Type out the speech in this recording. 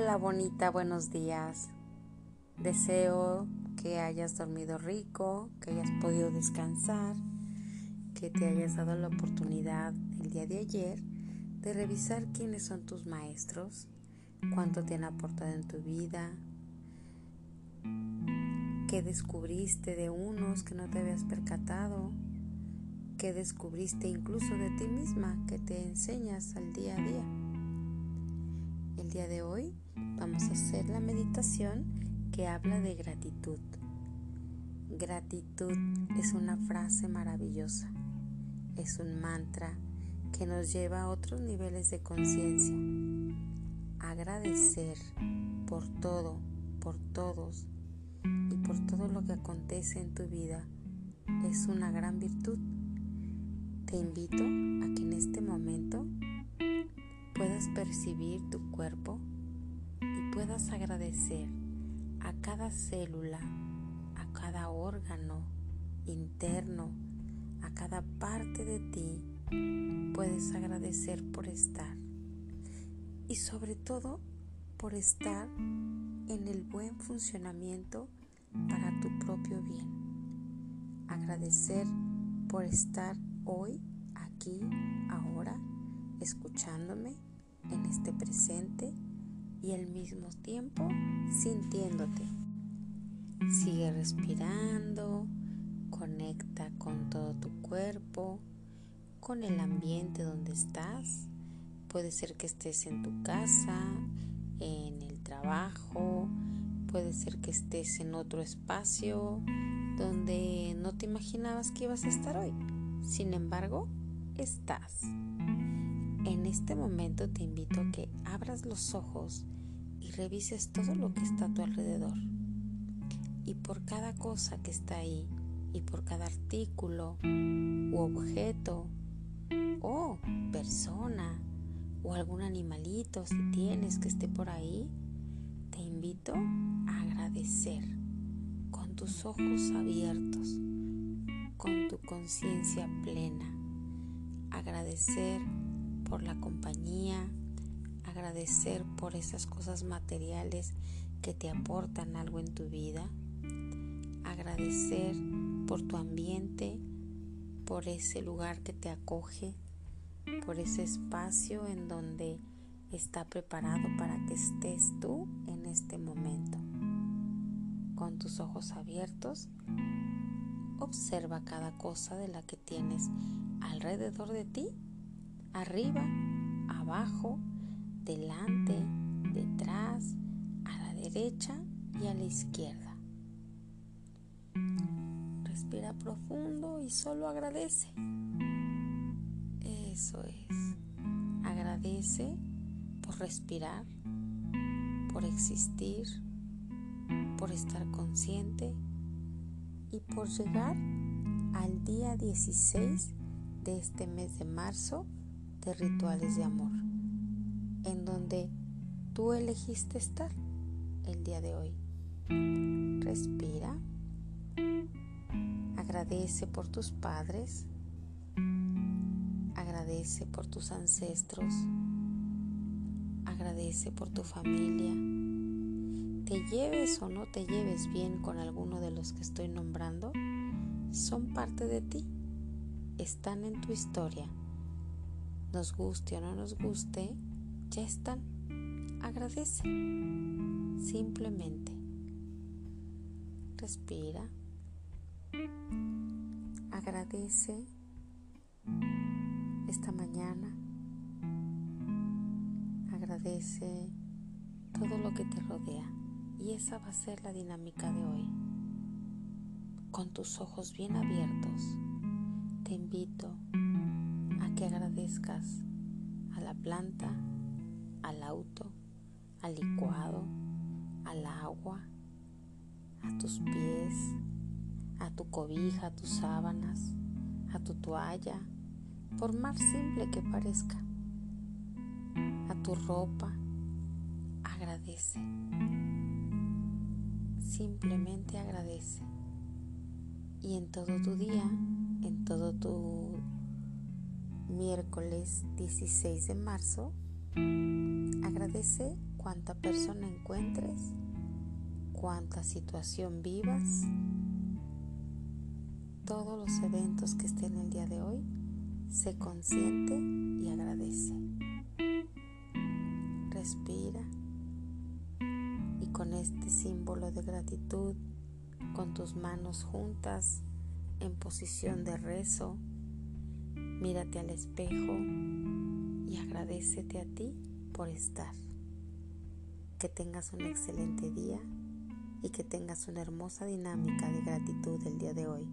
Hola bonita, buenos días. Deseo que hayas dormido rico, que hayas podido descansar, que te hayas dado la oportunidad el día de ayer de revisar quiénes son tus maestros, cuánto te han aportado en tu vida, qué descubriste de unos que no te habías percatado, qué descubriste incluso de ti misma que te enseñas al día a día. El día de hoy vamos a hacer la meditación que habla de gratitud. Gratitud es una frase maravillosa, es un mantra que nos lleva a otros niveles de conciencia. Agradecer por todo, por todos y por todo lo que acontece en tu vida es una gran virtud. Te invito a que en este momento puedas percibir tu cuerpo puedas agradecer a cada célula, a cada órgano interno, a cada parte de ti. Puedes agradecer por estar y sobre todo por estar en el buen funcionamiento para tu propio bien. Agradecer por estar hoy, aquí, ahora, escuchándome en este presente y al mismo tiempo sintiéndote. Sigue respirando, conecta con todo tu cuerpo, con el ambiente donde estás. Puede ser que estés en tu casa, en el trabajo, puede ser que estés en otro espacio donde no te imaginabas que ibas a estar hoy. Sin embargo, estás. En este momento te invito a que abras los ojos y revises todo lo que está a tu alrededor. Y por cada cosa que está ahí, y por cada artículo u objeto o persona o algún animalito si tienes que esté por ahí, te invito a agradecer con tus ojos abiertos, con tu conciencia plena. Agradecer agradecer por esas cosas materiales que te aportan algo en tu vida, agradecer por tu ambiente, por ese lugar que te acoge, por ese espacio en donde está preparado para que estés tú en este momento. Con tus ojos abiertos, observa cada cosa de la que tienes alrededor de ti, arriba, abajo, delante, detrás, a la derecha y a la izquierda. Respira profundo y solo agradece. Eso es. Agradece por respirar, por existir, por estar consciente y por llegar al día 16 de este mes de marzo de rituales de amor, en donde tú elegiste estar el día de hoy. Respira, agradece por tus padres, agradece por tus ancestros, agradece por tu familia. Te lleves o no te lleves bien con alguno de los que estoy nombrando, son parte de ti, están en tu historia. Nos guste o no nos guste, ya están. Agradece. Simplemente. Respira. Agradece esta mañana. Agradece todo lo que te rodea. Y esa va a ser la dinámica de hoy. Con tus ojos bien abiertos, te invito a que agradezcas a la planta, al auto, al licuado, al agua, a tus pies, a tu cobija, a tus sábanas, a tu toalla, por más simple que parezca, a tu ropa, agradece. Simplemente agradece. Y en todo tu día, en todo tu miércoles 16 de marzo, agradece cuánta persona encuentres, cuánta situación vivas, todos los eventos que estén el día de hoy, se consiente y agradece. Respira y con este símbolo de gratitud, con tus manos juntas en posición de rezo, mírate al espejo y agradecete a ti por estar. Que tengas un excelente día y que tengas una hermosa dinámica de gratitud el día de hoy.